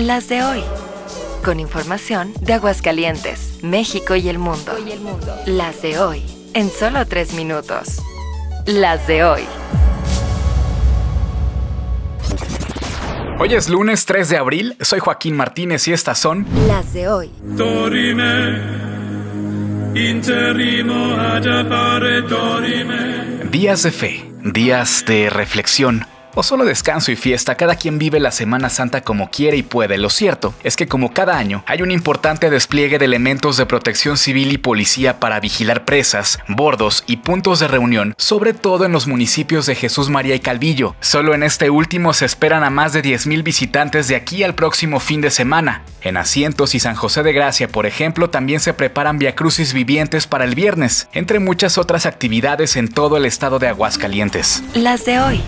Las de hoy. Con información de Aguascalientes, México y el mundo. Las de hoy. En solo tres minutos. Las de hoy. Hoy es lunes 3 de abril, soy Joaquín Martínez y estas son Las de hoy. Días de fe, días de reflexión. O solo descanso y fiesta, cada quien vive la Semana Santa como quiere y puede. Lo cierto es que como cada año hay un importante despliegue de elementos de protección civil y policía para vigilar presas, bordos y puntos de reunión, sobre todo en los municipios de Jesús María y Calvillo. Solo en este último se esperan a más de 10.000 visitantes de aquí al próximo fin de semana. En Asientos y San José de Gracia, por ejemplo, también se preparan viacrucis vivientes para el viernes, entre muchas otras actividades en todo el estado de Aguascalientes. Las de hoy.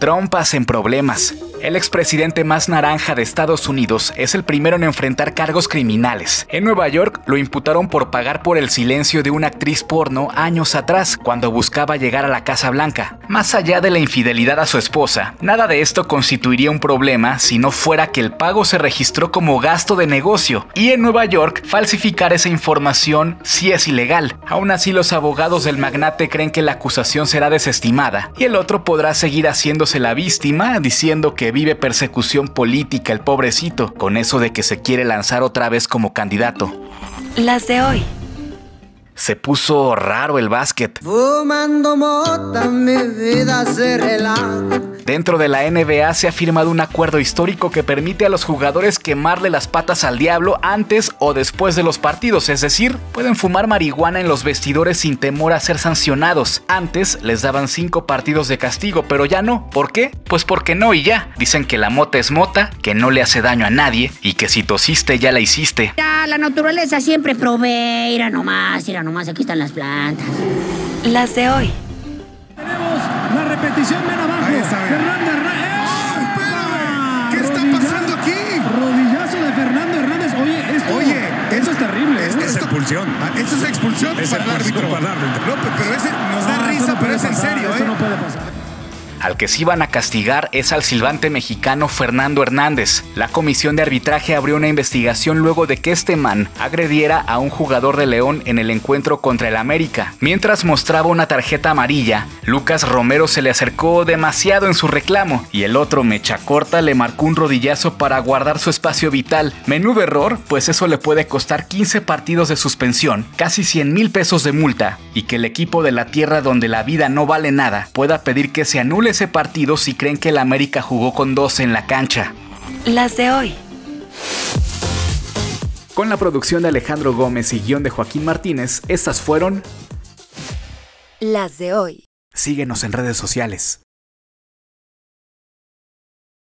Trompas en problemas. El expresidente más naranja de Estados Unidos es el primero en enfrentar cargos criminales. En Nueva York lo imputaron por pagar por el silencio de una actriz porno años atrás, cuando buscaba llegar a la Casa Blanca. Más allá de la infidelidad a su esposa, nada de esto constituiría un problema si no fuera que el pago se registró como gasto de negocio. Y en Nueva York, falsificar esa información sí es ilegal. Aún así, los abogados del magnate creen que la acusación será desestimada y el otro podrá seguir haciéndose la víctima diciendo que vive persecución política el pobrecito, con eso de que se quiere lanzar otra vez como candidato. Las de hoy. Se puso raro el básquet. Fumando mota, mi vida se relaja. Dentro de la NBA se ha firmado un acuerdo histórico que permite a los jugadores quemarle las patas al diablo antes o después de los partidos, es decir, pueden fumar marihuana en los vestidores sin temor a ser sancionados. Antes les daban cinco partidos de castigo, pero ya no. ¿Por qué? Pues porque no y ya. Dicen que la mota es mota, que no le hace daño a nadie y que si tosiste ya la hiciste. Ya, la naturaleza siempre provee. Mira nomás, mira nomás, aquí están las plantas. Las de hoy. La repetición, ven abajo. Fernando Hernández. ¿Qué está pasando aquí? Rodillazo de Fernando Hernández. Oye, esto, Oye, eso es terrible. Es, ¿eh? es expulsión. Eso es expulsión Es para el árbitro. para el árbitro. No, pe- pero ese nos da Ah, esto risa, no pero es en pasar, serio, Esto ¿eh? no puede pasar. Al que sí van a castigar es al silbante mexicano Fernando Hernández. La comisión de arbitraje abrió una investigación luego de que este man agrediera a un jugador de León en el encuentro contra el América. Mientras mostraba una tarjeta amarilla, Lucas Romero se le acercó demasiado en su reclamo y el otro mecha corta le marcó un rodillazo para guardar su espacio vital. Menudo error, pues eso le puede costar 15 partidos de suspensión, casi 100 mil pesos de multa y que el equipo de la tierra donde la vida no vale nada pueda pedir que se anule ese partido si creen que el América jugó con 12 en la cancha. Las de hoy. Con la producción de Alejandro Gómez y guion de Joaquín Martínez, estas fueron... Las de hoy. Síguenos en redes sociales.